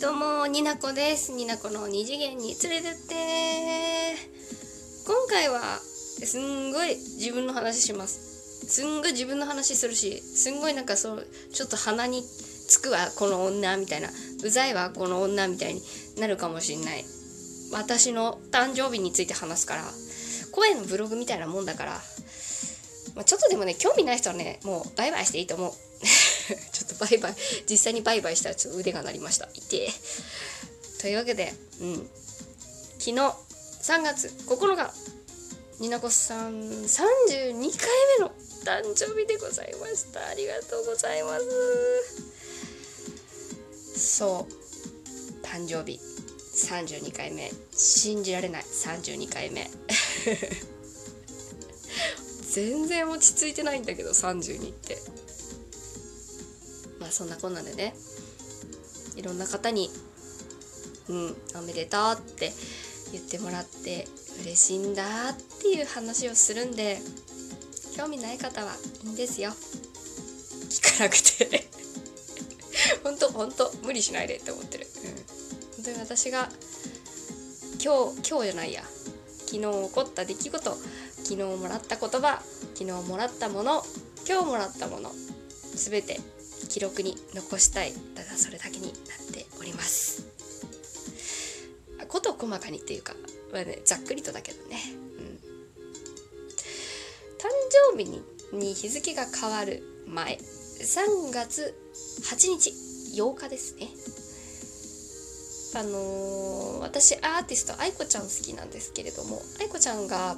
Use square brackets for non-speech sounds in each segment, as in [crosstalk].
どうもになこです。になこの二次元に連れてって。今回はすんごい自分の話します。すんごい自分の話するしすんごいなんかそうちょっと鼻につくわこの女みたいな。うざいわこの女みたいになるかもしんない。私の誕生日について話すから声のブログみたいなもんだから、まあ、ちょっとでもね興味ない人はねもうバイバイしていいと思う。バイバイ。実際にバイバイしたらちょっと腕が鳴りました。い。てというわけでうん。昨日3月9日になこさん32回目の誕生日でございました。ありがとうございます。そう。誕生日。32回目。信じられない。32回目。[laughs] 全然落ち着いてないんだけど32って。あそんなこんなんでねいろんな方に「うんおめでとう」って言ってもらって嬉しいんだっていう話をするんで興味ない方はいいんですよ。聞かなくて。[laughs] 本当本当無理しないでって思ってる、うん、本当に私が今日今日じゃないや。昨日起こった出来事昨日もらった言葉昨日もらったもの今日もらったもの全て記録に残したい。ただそれだけになっております。こと細かにっていうか、まあね、ざっくりとだけどね、うん、誕生日にに日付が変わる前3月8日8日ですね。あのー、私アーティスト愛子ちゃん好きなんですけれども愛子ちゃんが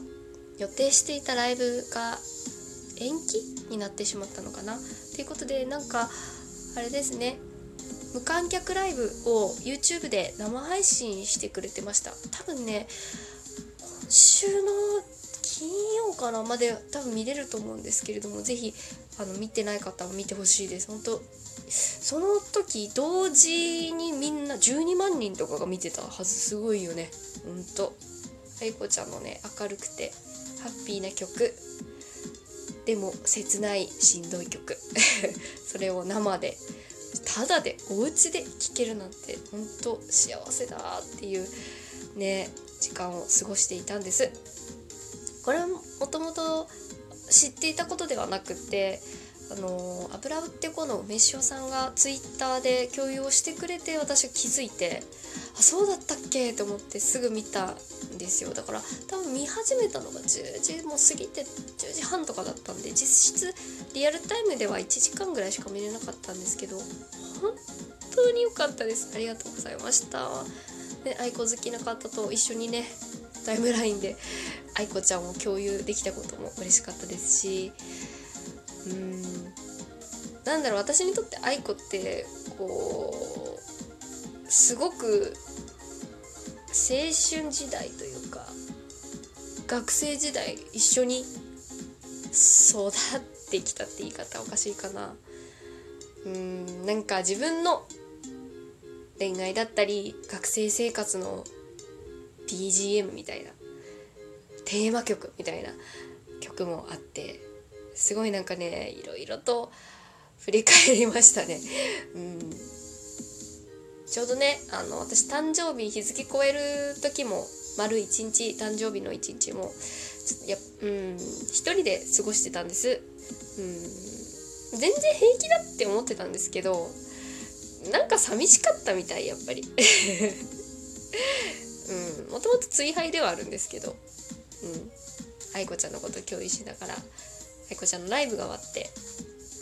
予定していたライブが延期になってしまったのかな？ということでなんかあれですね。無観客ライブを YouTube で生配信してくれてました。多分ね今週の金曜かなまで多分見れると思うんですけれども是非あの見てない方は見てほしいです。本当その時同時にみんな12万人とかが見てたはず。すごいよね。ほんと愛子ちゃんのね明るくてハッピーな曲。でも切ないしんどい曲。[laughs] それを生でただでお家で聴けるなんて本当幸せだっていうね時間を過ごしていたんです。これはもともと知っていたことではなくてあの油売ってこの梅塩さんがツイッターで共有をしてくれて私は気づいてあそうだったっけと思ってすぐ見たですよ。だから多分見始めたのが10時も過ぎて10時半とかだったんで実質リアルタイムでは1時間ぐらいしか見れなかったんですけど本当に良かったです。ありがとうございました。で愛子好きな方と一緒にねタイムラインで愛子ちゃんを共有できたことも嬉しかったですしうんなんだろう私にとって愛子ってこうすごく青春時代と学生時代一緒に育ってきたって言い方おかしいかなうんなんか自分の恋愛だったり学生生活の BGM みたいなテーマ曲みたいな曲もあってすごいなんかねいろいろと振り返りましたね。うんちょうどねあの私誕生日日付超える時も丸1日誕生日の1日もやうん一人で過ごしてたんです。うん。全然平気だって思ってたんですけどなんか寂しかったみたいやっぱり。[laughs] うん。もともと追廃ではあるんですけど。うん。愛子ちゃんのこと共有しながら愛子ちゃんのライブが終わって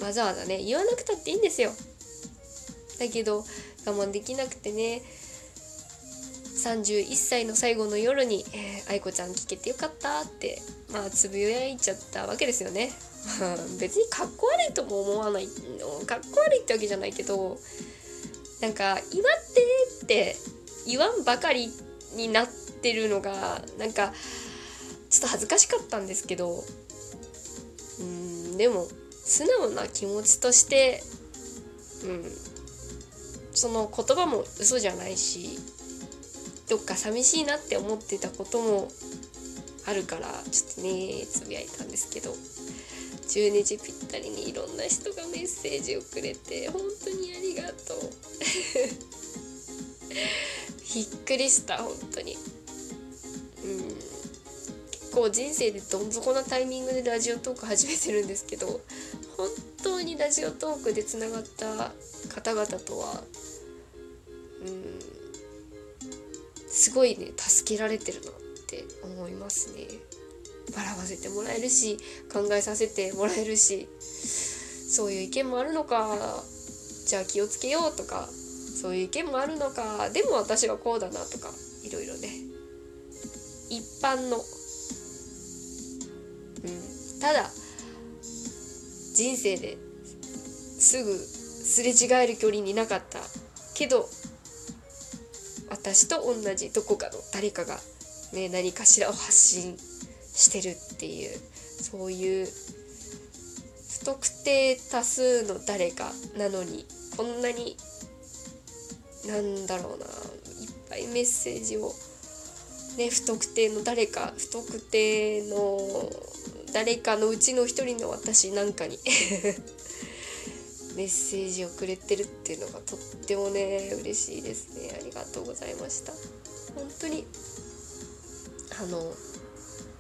わざわざね言わなくたっていいんですよ。だけど我慢できなくてね31歳の最後の夜に「えー、愛子ちゃん聞けてよかった」ってまあつぶやいちゃったわけですよね。[laughs] 別にかっこ悪いとも思わないかっこ悪いってわけじゃないけどなんか「祝って」って言わんばかりになってるのがなんかちょっと恥ずかしかったんですけどうんでも素直な気持ちとしてうんその言葉も嘘じゃないしどっか寂しいなって思ってたこともあるからちょっとねつぶやいたんですけど12時ぴったりにいろんな人がメッセージをくれて本当にありがとう。[laughs] びっくりした本当に。うん。結構人生でどん底なタイミングでラジオトーク始めてるんですけど本当にラジオトークでつながった方々とはうんすごいね助けられてるなって思いますね。笑わせてもらえるし考えさせてもらえるしそういう意見もあるのかじゃあ気をつけようとかそういう意見もあるのかでも私はこうだなとかいろいろね。一般の、うん、ただ人生ですぐすれ違える距離になかったけど私と同じどこかの誰かが、ね、何かしらを発信してるっていうそういう不特定多数の誰かなのにこんなになんだろうないっぱいメッセージを、ね、不特定の誰か不特定の誰かのうちの一人の私なんかに。メッセージをくれてるっていうのがとってもね嬉しいですね。ありがとうございました。本当にあの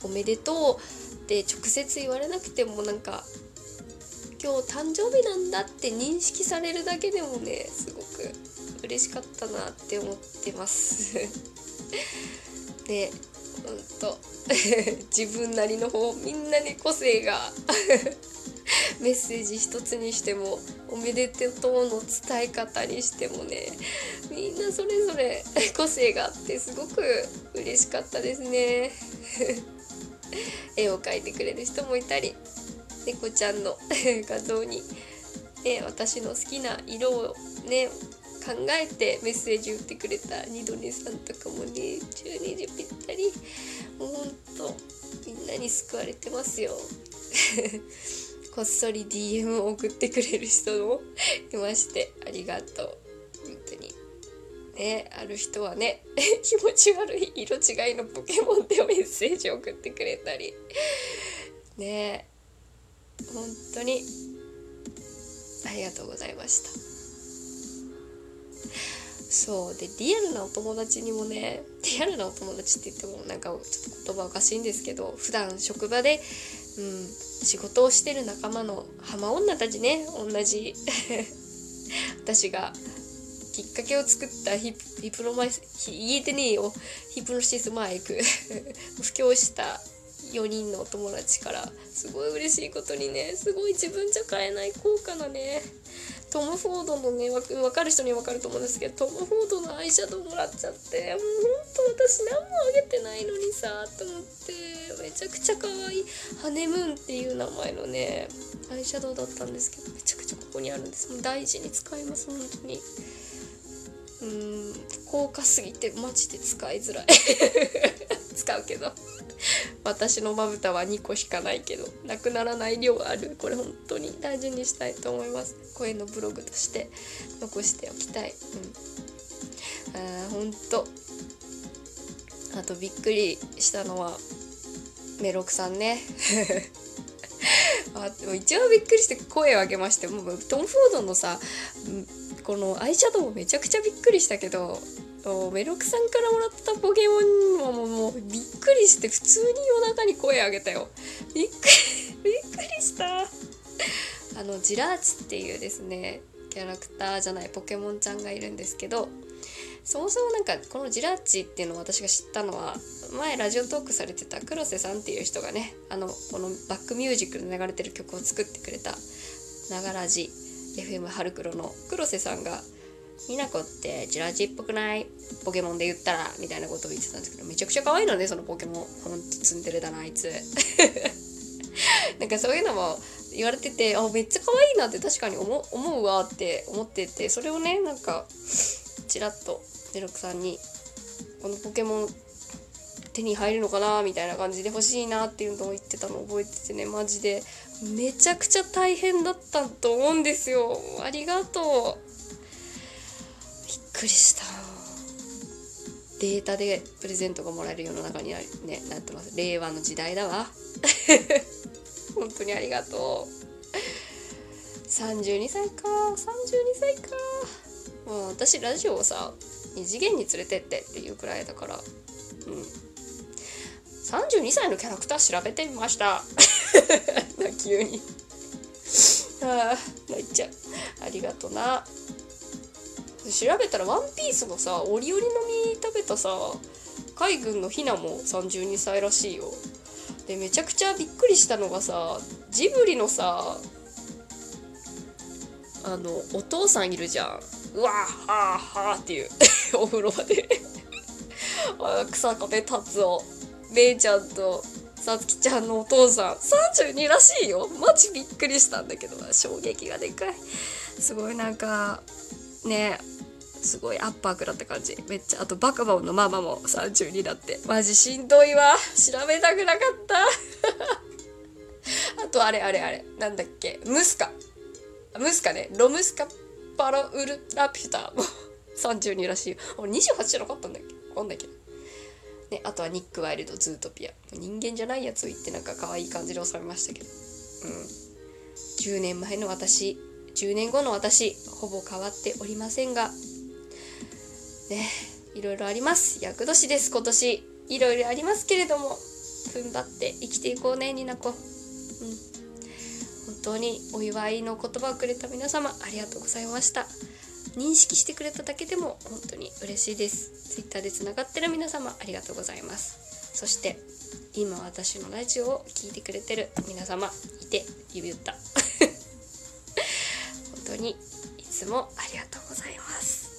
おめでとうって直接言われなくてもなんか今日誕生日なんだって認識されるだけでもねすごく嬉しかったなって思ってます。でほんと自分なりの方みんなに個性がメッセージ一つにしてもおめでとうの伝え方にしてもねみんなそれぞれ [laughs] 個性があってすごく嬉しかったですね。[laughs] 絵を描いてくれる人もいたり猫ちゃんの [laughs] 画像に、ね、私の好きな色をね考えてメッセージ打ってくれた二度寝さんとかもね12時ぴったりもうほんとみんなに救われてますよ。こっそり DM を送ってくれる人もいましてありがとう。本当に。ねある人はね [laughs] 気持ち悪い色違いのポケモンでメッセージを送ってくれたり。ね本当に。ありがとうございました。そうでリアルなお友達にもねリアルなお友達って言ってもなんかちょっと言葉おかしいんですけど普段職場で、うん、仕事をしてる仲間の浜女たちね。同じ。[laughs] 私がきっかけを作ったヒヒプロマイス言えてねえよ。ヒプロシスマイク。[laughs] 布教した4人のお友達からすごい嬉しいことにね。すごい自分じゃ買えない高価なね。トム・フォードのね分かる人には分かると思うんですけどトム・フォードのアイシャドウもらっちゃってもうほんと私何もあげてないのにさと思ってめちゃくちゃ可愛いハネムーンっていう名前のねアイシャドウだったんですけどめちゃくちゃここにあるんです。もう大事に使います本当に。うん高価すぎてマジで使いづらい。[laughs] 使うけど。私のまぶたは2個しかないけどなくならない量ある。これ本当に大事にしたいと思います。声のブログとして残しておきたい。うん。あ本当。あとびっくりしたのはメロクさんね。[laughs] あでも一番びっくりして声を上げましてもうトム・フォードのさこのアイシャドウもめちゃくちゃびっくりしたけどメロクさんからもらったポケモンはもうもうびっくりして普通に夜中に声上げたよ。びっくり [laughs] びっくりした。あのジラーチっていうですねキャラクターじゃないポケモンちゃんがいるんですけどそもそもなんかこのジラッチっていうのを私が知ったのは前ラジオトークされてた黒瀬さんっていう人がねあのこのバックミュージックで流れてる曲を作ってくれた「ながらじ FM 春黒」の黒瀬さんが「みなこってジラジっぽくない？ポケモンで言ったら？みたいなことを言ってたんですけどめちゃくちゃ可愛いのねそのポケモン。ほんとツンデレだなあいつ。[laughs] なんかそういうのも言われててあめっちゃ可愛いなって確かに思思うわって思っててそれをねなんかちらっとデロクさんにこのポケモン手に入るのかなみたいな感じで欲しいなっていうのを言ってたのを覚えててねマジでめちゃくちゃ大変だったと思うんですよ。ありがとう。くりした。データでプレゼントがもらえる世の中にはねなってます？令和の時代だわ。[laughs] 本当にありがとう。32歳か。32歳か。もう私ラジオをさ二次元に連れてってっていうくらいだから。うん。32歳のキャラクター調べてみました。[laughs] 急に。[laughs] ああ泣いちゃう。ありがとな。調べたら「ワンピースのさ折々の実食べたさ海軍のヒナも32歳らしいよ。でめちゃくちゃびっくりしたのがさジブリのさあのお父さんいるじゃん。うわーはーはーっていう [laughs] お風呂場で。あ草壁達夫めいちゃんとさつきちゃんのお父さん。32らしいよ。マジびっくりしたんだけど衝撃がでかい。すごいなんかねすごいアッパー食らった感じ。めっちゃあとバカボンのママも32だって。マジしんどいわ。調べたくなかった。[laughs] あとあれあれあれ。なんだっけ。ムスカ。ムスカね。ロムスカパロウルラピュタも。[laughs] 32らしいよ。俺28じゃなかったんだっけ？わかんないけど。ね、あとはニック・ワイルド・ズートピア。人間じゃないやつを言ってなんか可愛い感じで収めましたけど。うん。10年前の私。10年後の私。ほぼ変わっておりませんが。ねいろいろあります。厄年です今年。いろいろありますけれども踏ん張って生きていこうねになこ。うん。本当にお祝いの言葉をくれた皆様ありがとうございました。認識してくれただけでも本当に嬉しいです。Twitter でつながってる皆様ありがとうございます。そして今私のラジオを聴いてくれてる皆様いて指打った。[laughs] 本当にいつもありがとうございます。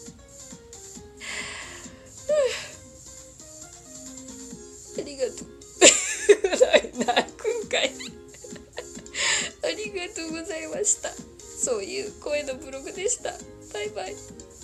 がとう。[laughs] 泣くんかい。ありがとうございました。そういう声のブログでした。バイバイ。